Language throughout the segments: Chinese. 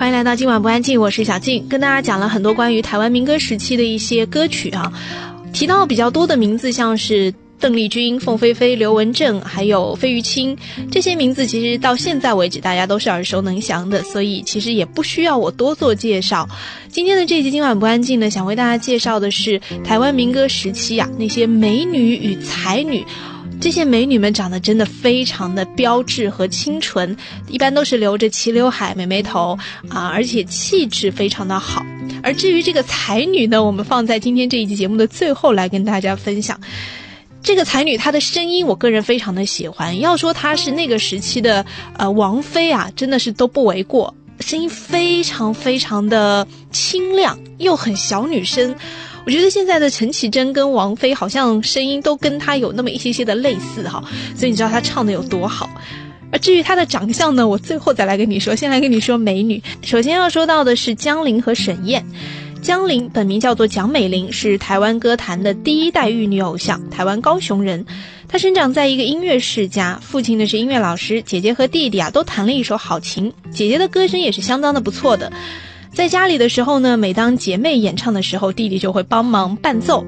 欢迎来到今晚不安静，我是小静，跟大家讲了很多关于台湾民歌时期的一些歌曲啊，提到比较多的名字，像是邓丽君、凤飞飞、刘文正，还有费玉清，这些名字其实到现在为止大家都是耳熟能详的，所以其实也不需要我多做介绍。今天的这集今晚不安静呢，想为大家介绍的是台湾民歌时期啊那些美女与才女。这些美女们长得真的非常的标致和清纯，一般都是留着齐刘海、美眉头啊，而且气质非常的好。而至于这个才女呢，我们放在今天这一集节目的最后来跟大家分享。这个才女她的声音，我个人非常的喜欢。要说她是那个时期的呃王菲啊，真的是都不为过。声音非常非常的清亮，又很小女生。我觉得现在的陈绮贞跟王菲好像声音都跟她有那么一些些的类似哈，所以你知道她唱的有多好。而至于她的长相呢，我最后再来跟你说。先来跟你说美女，首先要说到的是江玲和沈燕。江玲本名叫做蒋美玲，是台湾歌坛的第一代玉女偶像，台湾高雄人。她生长在一个音乐世家，父亲呢是音乐老师，姐姐和弟弟啊都弹了一手好琴，姐姐的歌声也是相当的不错的。在家里的时候呢，每当姐妹演唱的时候，弟弟就会帮忙伴奏。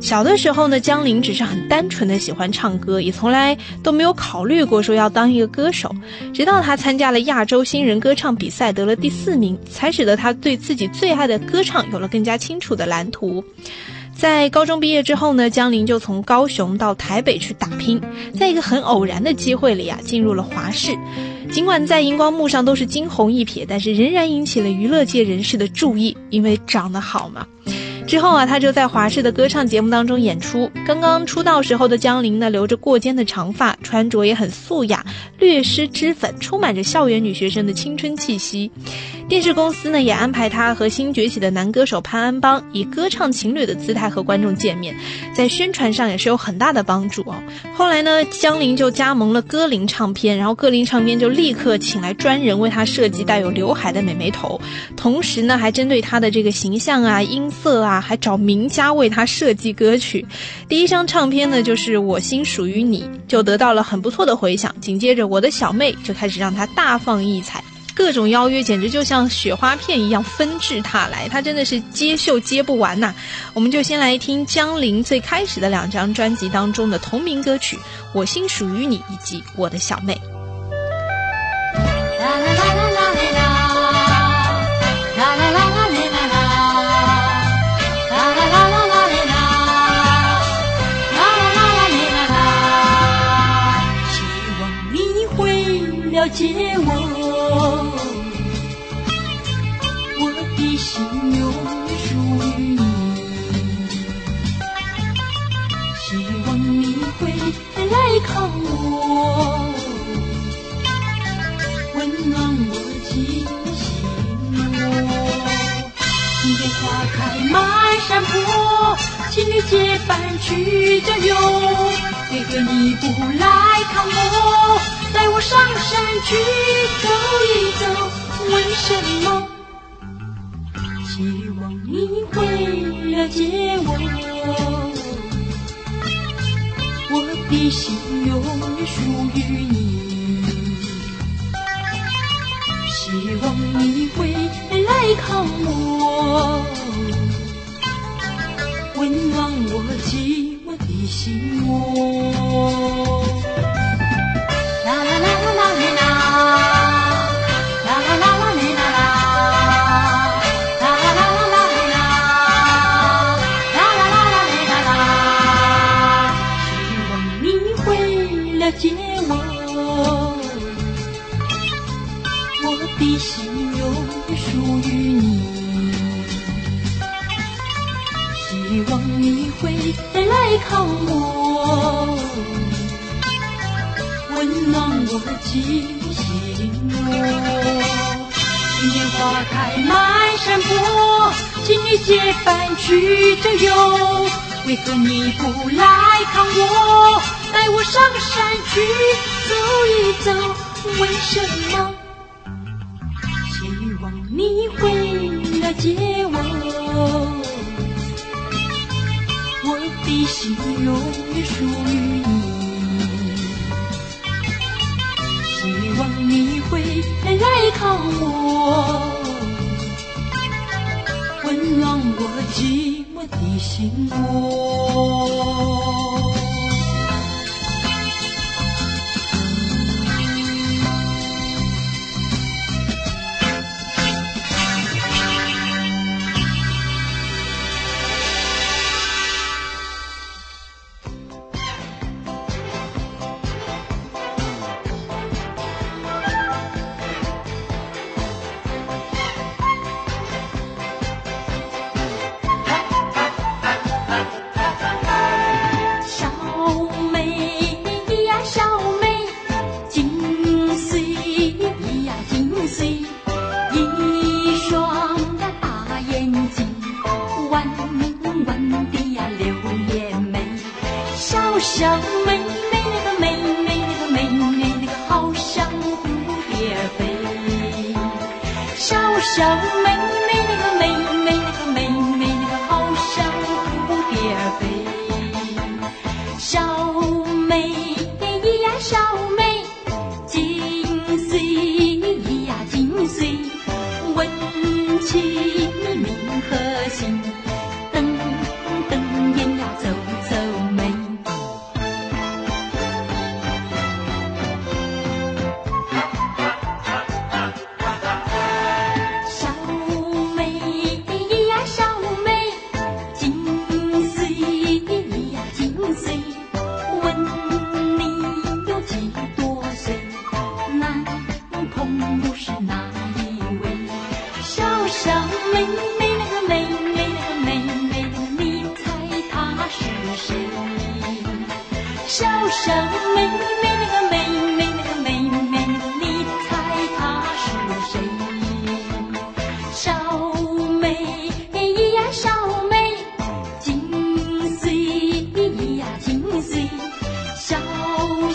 小的时候呢，江玲只是很单纯的喜欢唱歌，也从来都没有考虑过说要当一个歌手。直到他参加了亚洲新人歌唱比赛，得了第四名，才使得他对自己最爱的歌唱有了更加清楚的蓝图。在高中毕业之后呢，江玲就从高雄到台北去打拼，在一个很偶然的机会里啊，进入了华视。尽管在荧光幕上都是惊鸿一瞥，但是仍然引起了娱乐界人士的注意，因为长得好嘛。之后啊，他就在华视的歌唱节目当中演出。刚刚出道时候的江玲呢，留着过肩的长发，穿着也很素雅，略施脂粉，充满着校园女学生的青春气息。电视公司呢，也安排他和新崛起的男歌手潘安邦以歌唱情侣的姿态和观众见面，在宣传上也是有很大的帮助哦。后来呢，江玲就加盟了歌林唱片，然后歌林唱片就立刻请来专人为他设计带有刘海的美眉头，同时呢，还针对他的这个形象啊、音色啊，还找名家为他设计歌曲。第一张唱片呢，就是《我心属于你》，就得到了很不错的回响。紧接着，《我的小妹》就开始让他大放异彩。各种邀约简直就像雪花片一样纷至沓来，他真的是接秀接不完呐！我们就先来听江玲最开始的两张专辑当中的同名歌曲《我心属于你》以及《我的小妹》。借我我的心，永远属于你。希望你会来看我，温暖我，记心窝。迎花开满山坡，情侣结伴去郊游。为何你不来看我？上山去走一走。为什么？希望你会了解我。我的心永远属于你，希望你会来看我，温暖我寂寞的心窝。你会来看我，温暖我寂寞心窝。今年花开满山坡，情侣结伴去郊游，为何你不来看我？带我？上山去走一走，为什么？希望你会来接我，心永远属于你希望你回来看我温暖我寂寞的心窝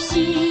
当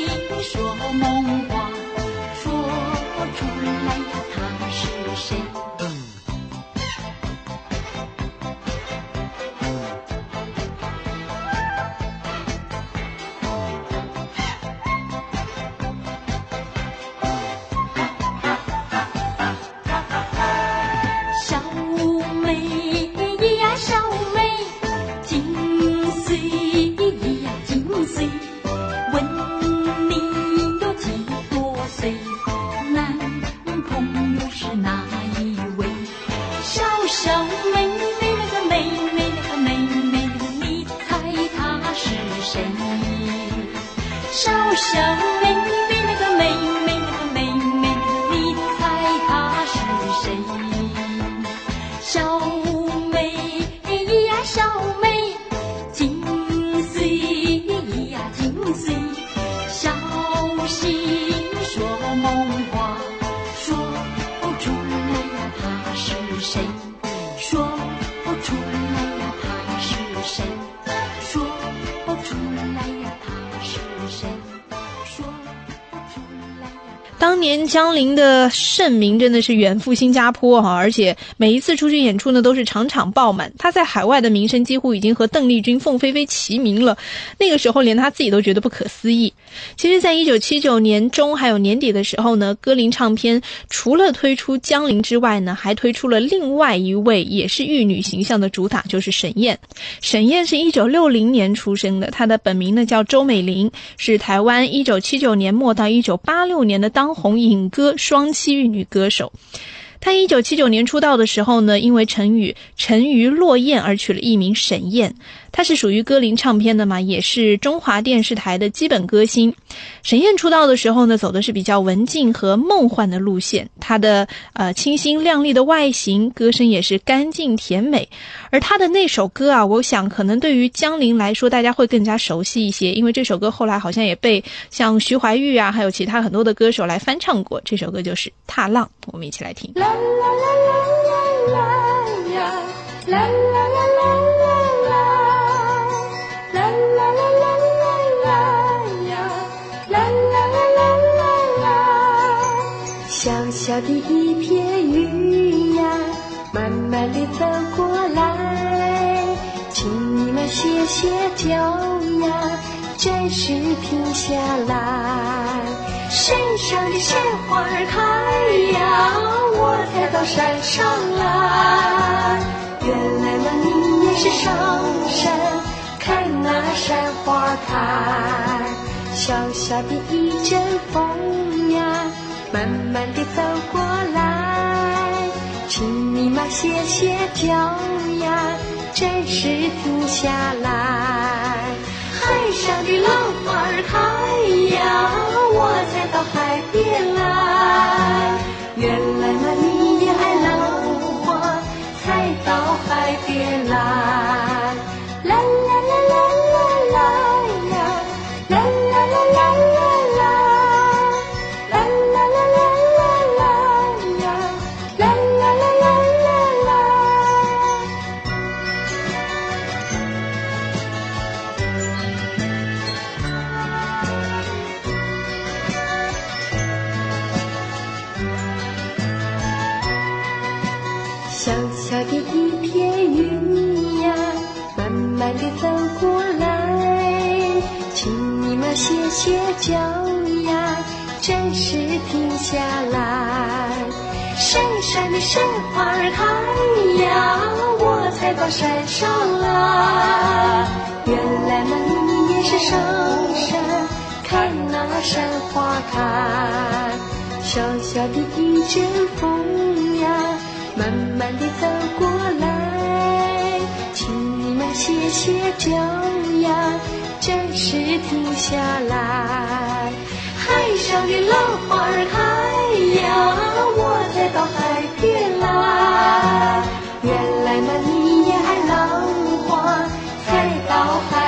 江玲的盛名真的是远赴新加坡哈，而且每一次出去演出呢都是场场爆满。她在海外的名声几乎已经和邓丽君、凤飞飞齐名了。那个时候连她自己都觉得不可思议。其实，在一九七九年中还有年底的时候呢，歌林唱片除了推出江玲之外呢，还推出了另外一位也是玉女形象的主打，就是沈燕。沈燕是一九六零年出生的，她的本名呢叫周美玲，是台湾一九七九年末到一九八六年的。当红影歌双栖玉女歌手，她一九七九年出道的时候呢，因为成语“沉鱼落雁”而取了一名沈雁。她是属于歌林唱片的嘛，也是中华电视台的基本歌星。沈燕出道的时候呢，走的是比较文静和梦幻的路线。她的呃清新亮丽的外形，歌声也是干净甜美。而她的那首歌啊，我想可能对于江玲来说，大家会更加熟悉一些，因为这首歌后来好像也被像徐怀钰啊，还有其他很多的歌手来翻唱过。这首歌就是《踏浪》，我们一起来听。啦啦啦啦啦小小的一片云呀，慢慢地走过来，请你们歇歇脚呀，暂时停下来。山上的鲜花开呀，我才到山上来。原来嘛，你也。是上山看那山花开。小小的一阵风呀，慢慢地走过来，请你嘛歇歇脚呀，暂时停下来。海上的浪花开呀，我才到海边来。原来嘛你也爱浪花，才到海边来。脚呀，暂时停下来。山上的山花儿开呀，我才到山上来。原来嘛，你也是上山看那山花开。小小的一阵风呀，慢慢地走过来，请你们歇歇脚呀，暂时停下来。海上的浪花儿开呀，我才到海边来。原来嘛，你也爱浪花，才到海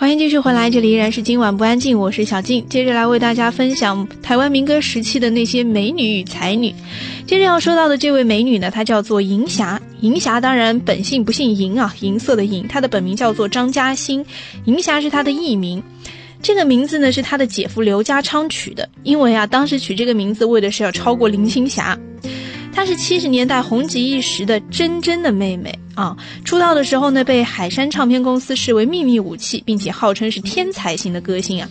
欢迎继续回来，这里依然是今晚不安静，我是小静，接着来为大家分享台湾民歌时期的那些美女与才女。接着要说到的这位美女呢，她叫做银霞。银霞当然本姓不姓银啊，银色的银，她的本名叫做张嘉欣，银霞是她的艺名。这个名字呢是她的姐夫刘家昌取的，因为啊，当时取这个名字为的是要超过林青霞。她是七十年代红极一时的珍珍的妹妹啊。出道的时候呢，被海山唱片公司视为秘密武器，并且号称是天才型的歌星啊。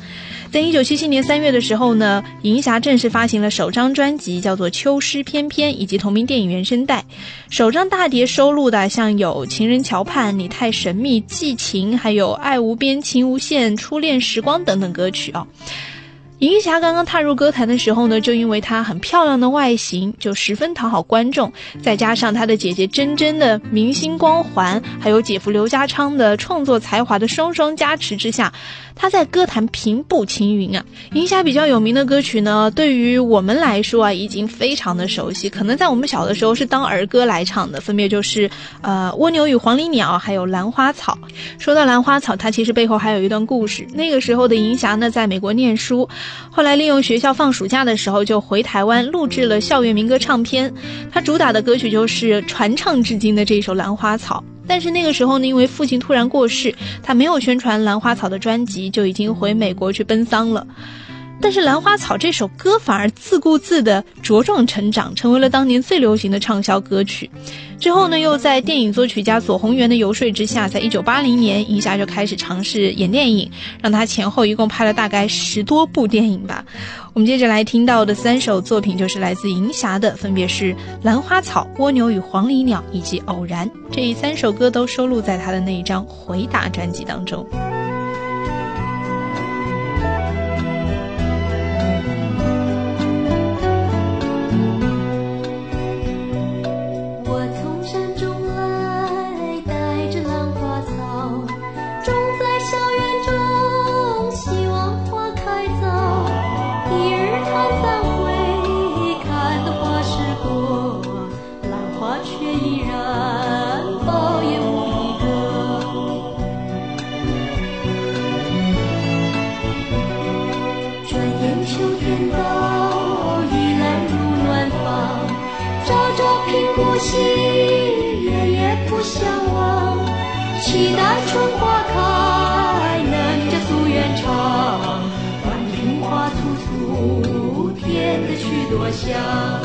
在一九七七年三月的时候呢，银霞正式发行了首张专辑，叫做《秋诗翩翩》，以及同名电影原声带。首张大碟收录的像有《情人桥畔》《你太神秘》《寄情》，还有《爱无边情无限》《初恋时光》等等歌曲啊。银霞刚刚踏入歌坛的时候呢，就因为她很漂亮的外形，就十分讨好观众，再加上她的姐姐珍珍的明星光环，还有姐夫刘家昌的创作才华的双双加持之下，她在歌坛平步青云啊。银霞比较有名的歌曲呢，对于我们来说啊，已经非常的熟悉，可能在我们小的时候是当儿歌来唱的，分别就是呃《蜗牛与黄鹂鸟》，还有《兰花草》。说到兰花草，它其实背后还有一段故事。那个时候的银霞呢，在美国念书。后来利用学校放暑假的时候，就回台湾录制了校园民歌唱片。他主打的歌曲就是传唱至今的这首《兰花草》。但是那个时候呢，因为父亲突然过世，他没有宣传《兰花草》的专辑，就已经回美国去奔丧了。但是《兰花草》这首歌反而自顾自地茁壮成长，成为了当年最流行的畅销歌曲。之后呢，又在电影作曲家左宏元的游说之下，在一九八零年，银霞就开始尝试演电影，让他前后一共拍了大概十多部电影吧。我们接着来听到的三首作品，就是来自银霞的，分别是《兰花草》《蜗牛与黄鹂鸟》以及《偶然》。这三首歌都收录在他的那一张《回答》专辑当中。我想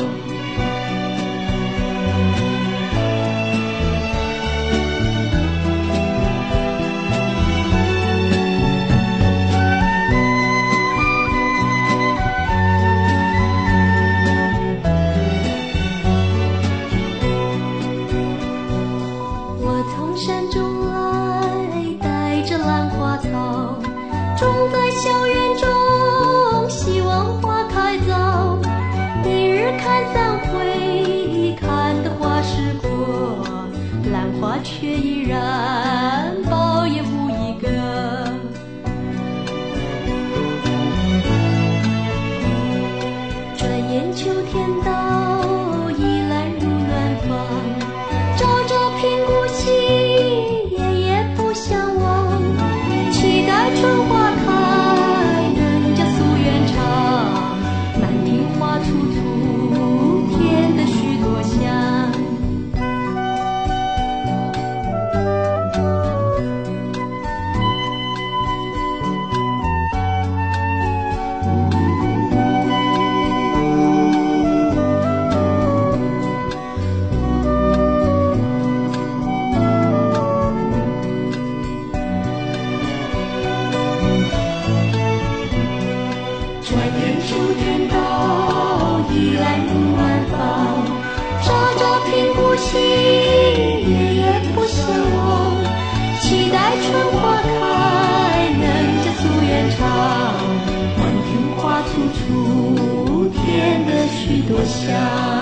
我想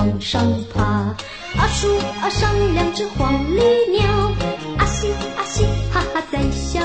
往上爬。阿树阿上两只黄鹂鸟。阿嘻阿嘻哈哈在笑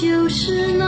就是那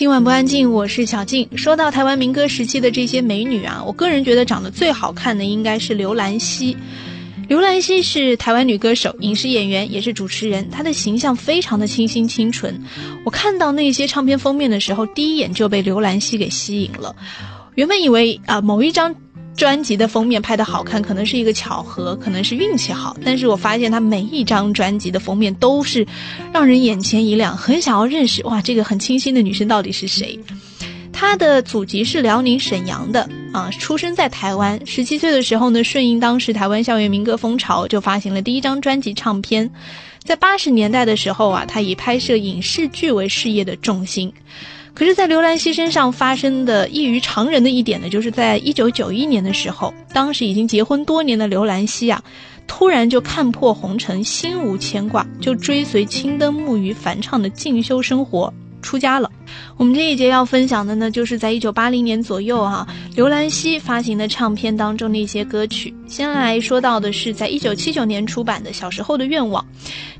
今晚不安静，我是小静。说到台湾民歌时期的这些美女啊，我个人觉得长得最好看的应该是刘兰希。刘兰希是台湾女歌手、影视演员，也是主持人。她的形象非常的清新清纯。我看到那些唱片封面的时候，第一眼就被刘兰希给吸引了。原本以为啊，某一张。专辑的封面拍的好看，可能是一个巧合，可能是运气好。但是我发现他每一张专辑的封面都是让人眼前一亮，很想要认识。哇，这个很清新的女生到底是谁？她的祖籍是辽宁沈阳的啊，出生在台湾。十七岁的时候呢，顺应当时台湾校园民歌风潮，就发行了第一张专辑唱片。在八十年代的时候啊，他以拍摄影视剧为事业的重心。可是，在刘兰希身上发生的异于常人的一点呢，就是在一九九一年的时候，当时已经结婚多年的刘兰希啊，突然就看破红尘，心无牵挂，就追随青灯沐雨梵唱的进修生活。出家了。我们这一节要分享的呢，就是在一九八零年左右哈，刘兰希发行的唱片当中的一些歌曲。先来说到的是在一九七九年出版的《小时候的愿望》，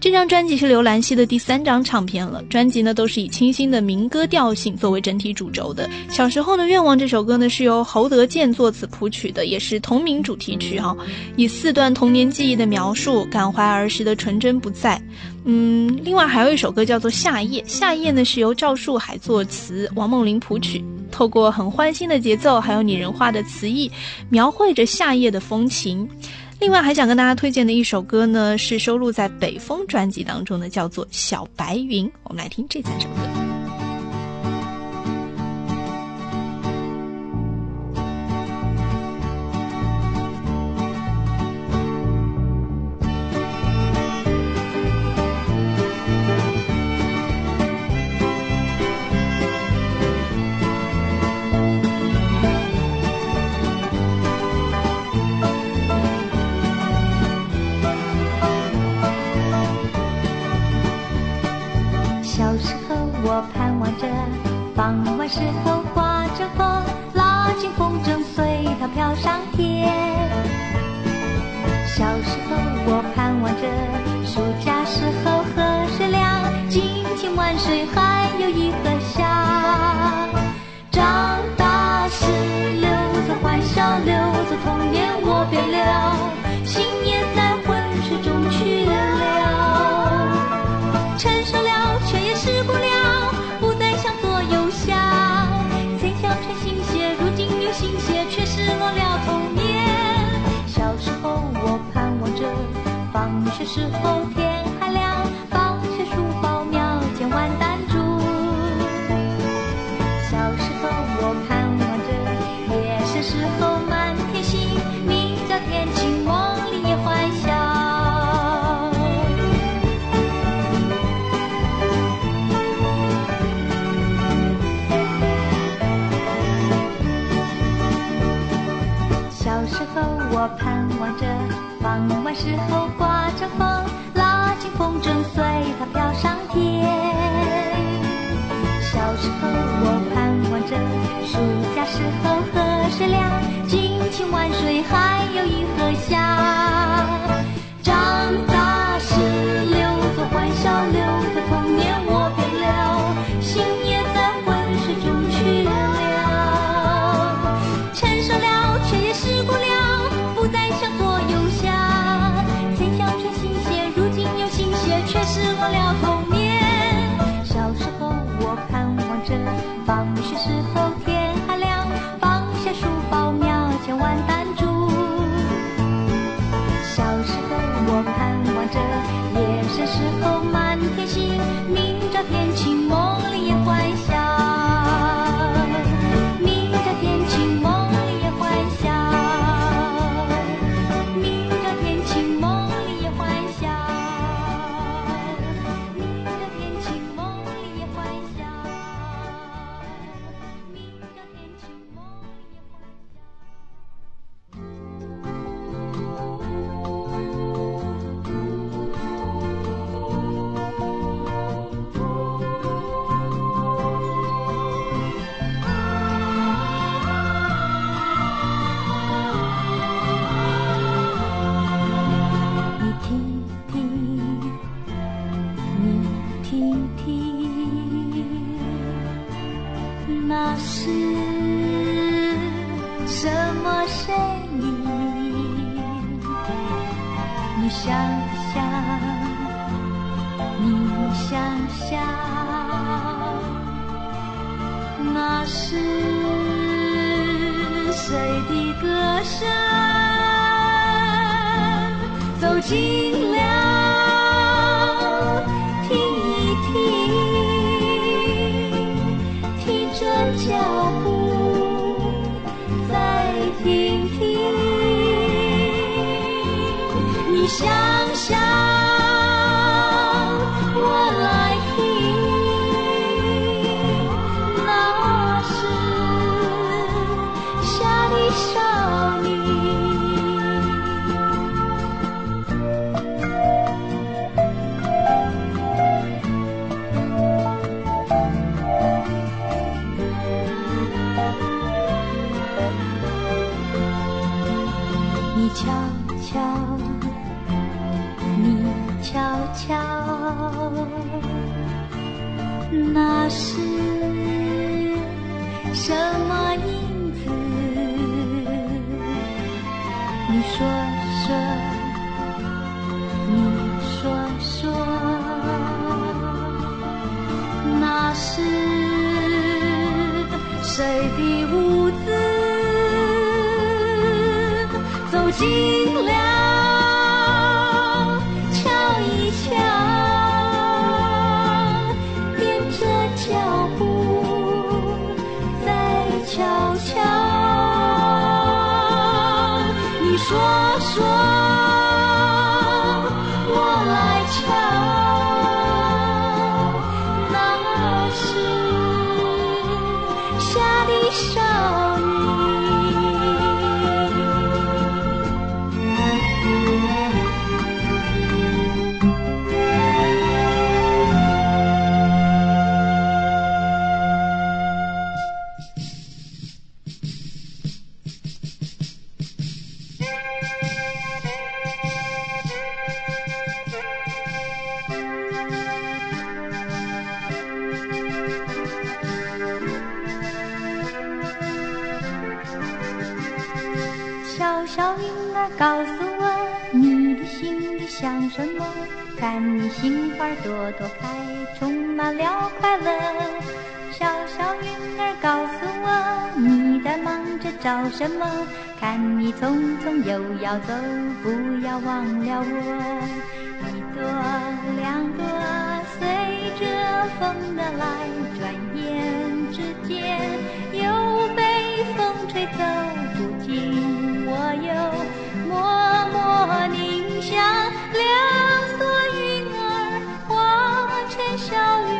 这张专辑是刘兰希的第三张唱片了。专辑呢都是以清新的民歌调性作为整体主轴的。《小时候的愿望》这首歌呢是由侯德健作词谱曲的，也是同名主题曲哈，以四段童年记忆的描述，感怀儿时的纯真不在。嗯，另外还有一首歌叫做《夏夜》，《夏夜》呢是由赵树海作词，王梦玲谱曲，透过很欢欣的节奏，还有拟人化的词意，描绘着夏夜的风情。另外，还想跟大家推荐的一首歌呢，是收录在《北风》专辑当中的，叫做《小白云》。我们来听这三首歌。正随它飘上天。小时候我盼望着暑假时候和时了什么影子？你说说，你说说，那是谁的舞姿？走进了。花朵朵开，充满了快乐。小小云儿告诉我，你在忙着找什么？看你匆匆又要走，不要忘了我。一朵两朵，随着风的来，转眼之间又被风吹走不尽。我又默默凝想，两朵云儿笑语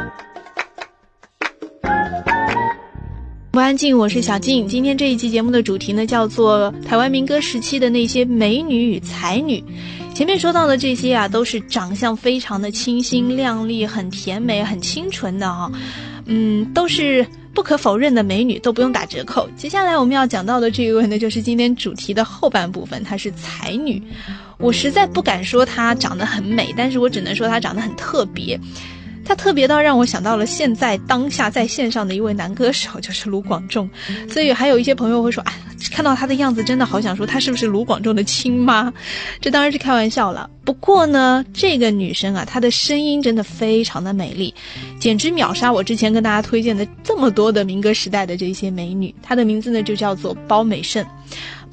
不安静，我是小静。今天这一期节目的主题呢，叫做台湾民歌时期的那些美女与才女。前面说到的这些啊，都是长相非常的清新亮丽、很甜美、很清纯的哈、嗯，都是不可否认的美女，都不用打折扣。接下来我们要讲到的这一位呢，就是今天主题的后半部分，她是才女。我实在不敢说她长得很美，但是我只能说她长得很特别。她特别到让我想到了现在当下在线上的一位男歌手，就是卢广仲。所以还有一些朋友会说，哎，看到他的样子，真的好想说他是不是卢广仲的亲妈？这当然是开玩笑了。不过呢，这个女生啊，她的声音真的非常的美丽，简直秒杀我之前跟大家推荐的这么多的民歌时代的这些美女。她的名字呢就叫做包美胜。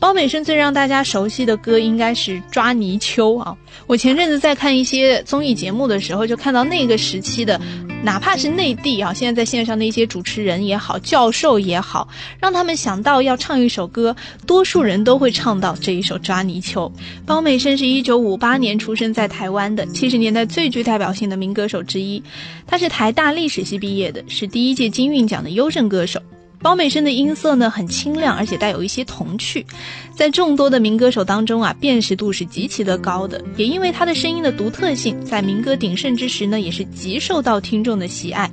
包美生最让大家熟悉的歌应该是《抓泥鳅》啊。我前阵子在看一些综艺节目的时候，就看到那个时期的。哪怕是内地啊，现在在线上的一些主持人也好，教授也好，让他们想到要唱一首歌，多数人都会唱到这一首《抓泥鳅》。包美生是一九五八年出生在台湾的，七十年代最具代表性的民歌手之一。他是台大历史系毕业的，是第一届金韵奖的优胜歌手。包美生的音色呢很清亮，而且带有一些童趣，在众多的民歌手当中啊，辨识度是极其的高的。也因为他的声音的独特性，在民歌鼎盛之时呢，也是极受到听众的喜爱。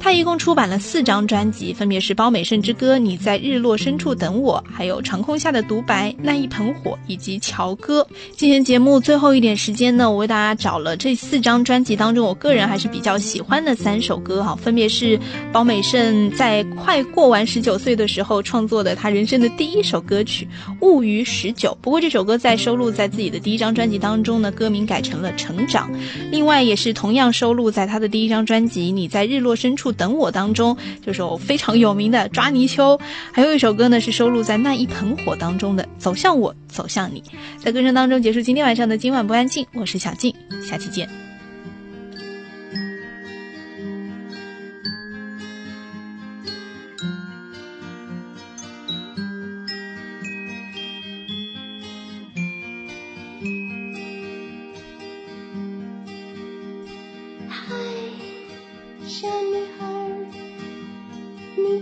他一共出版了四张专辑，分别是《包美胜之歌》、《你在日落深处等我》、还有《长空下的独白》、《那一盆火》以及《乔歌》。今天节目最后一点时间呢，我为大家找了这四张专辑当中，我个人还是比较喜欢的三首歌哈，分别是包美胜在快过完十九岁的时候创作的他人生的第一首歌曲《物语十九》。不过这首歌在收录在自己的第一张专辑当中呢，歌名改成了《成长》。另外也是同样收录在他的第一张专辑《你在日落深处》。等我当中，这首非常有名的《抓泥鳅》，还有一首歌呢，是收录在那一盆火当中的《走向我，走向你》。在歌声当中结束今天晚上的今晚不安静，我是小静，下期见。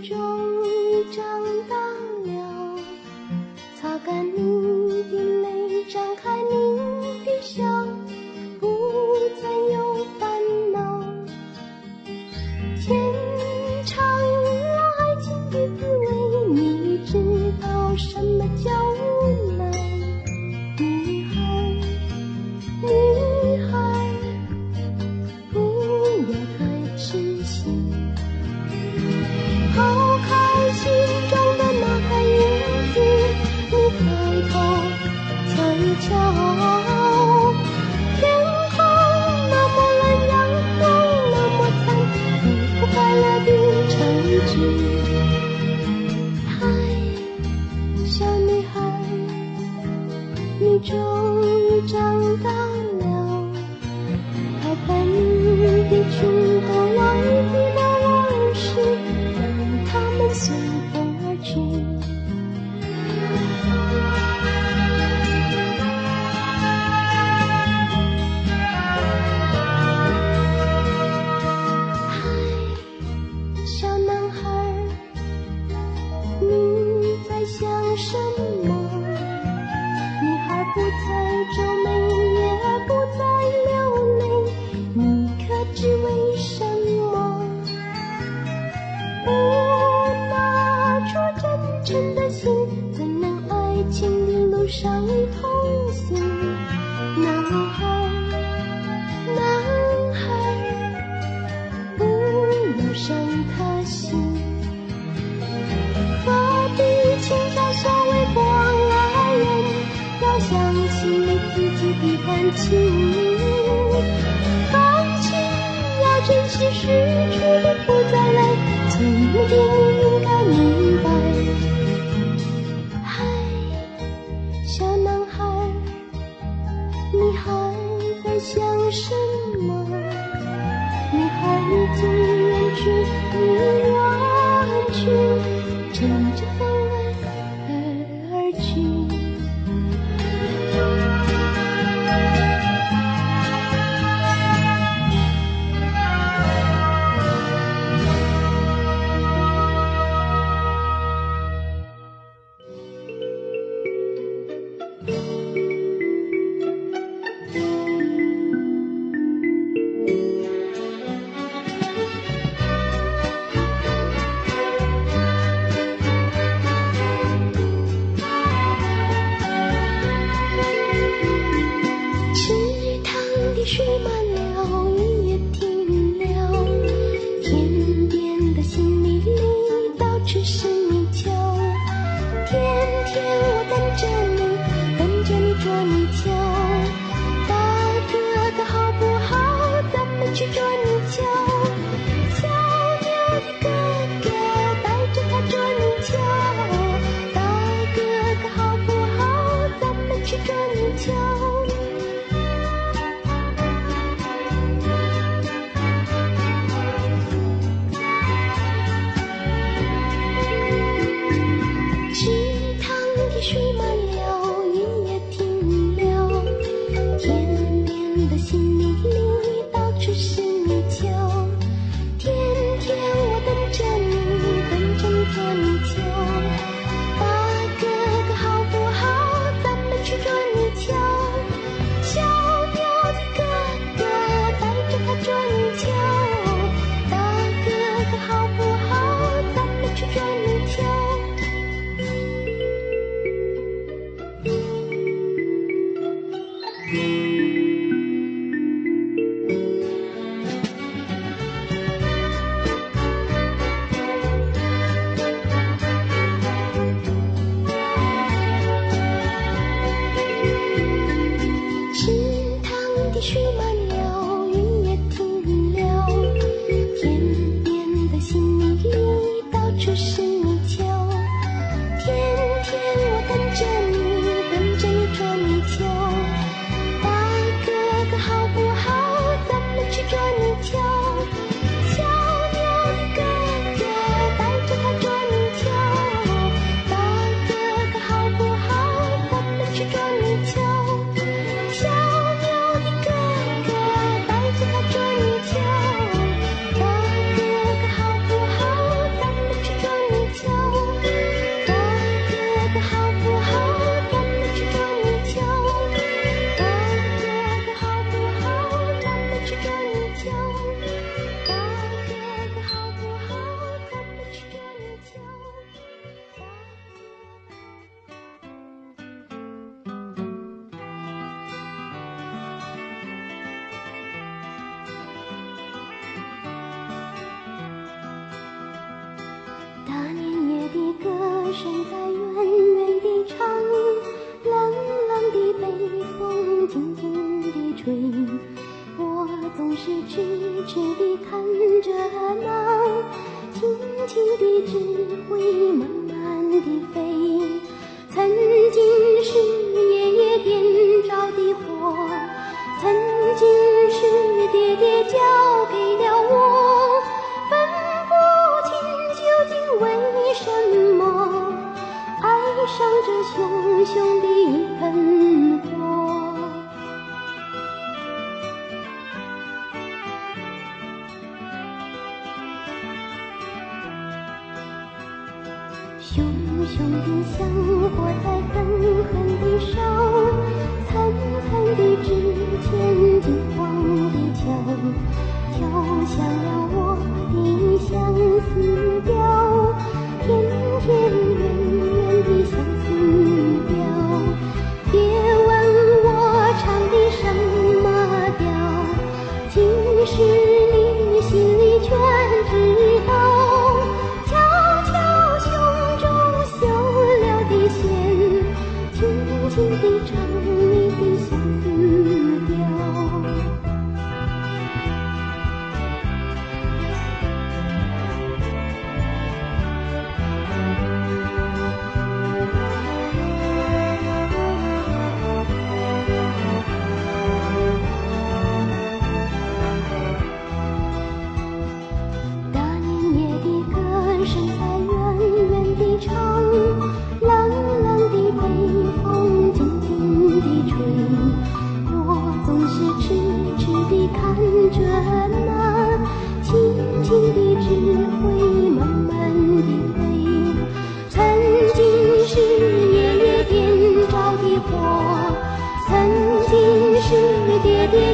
终于长大了，擦干你的泪，张开你的笑，不再有烦恼。天长了，爱情的滋味。的感情，感情要珍惜，失去的不再来。聪明的你应该。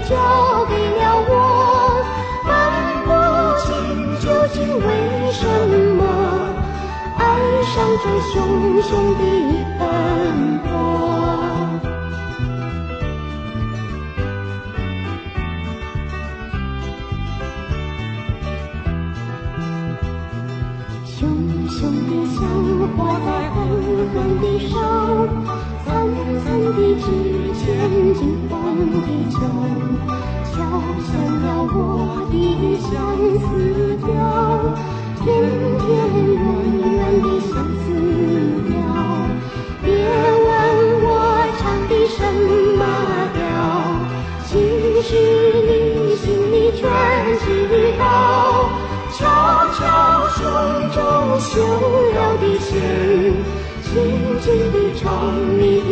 交给了我，分不清究竟为什么爱上这熊熊的灯火。熊熊的香火在纷纷地烧，层层的纸钱金黄的酒。成了我的相思调，天天圆圆的相思调。别问我唱的什么调，其实你心里全知道。悄悄胸中绣了的线，轻轻地唱你的。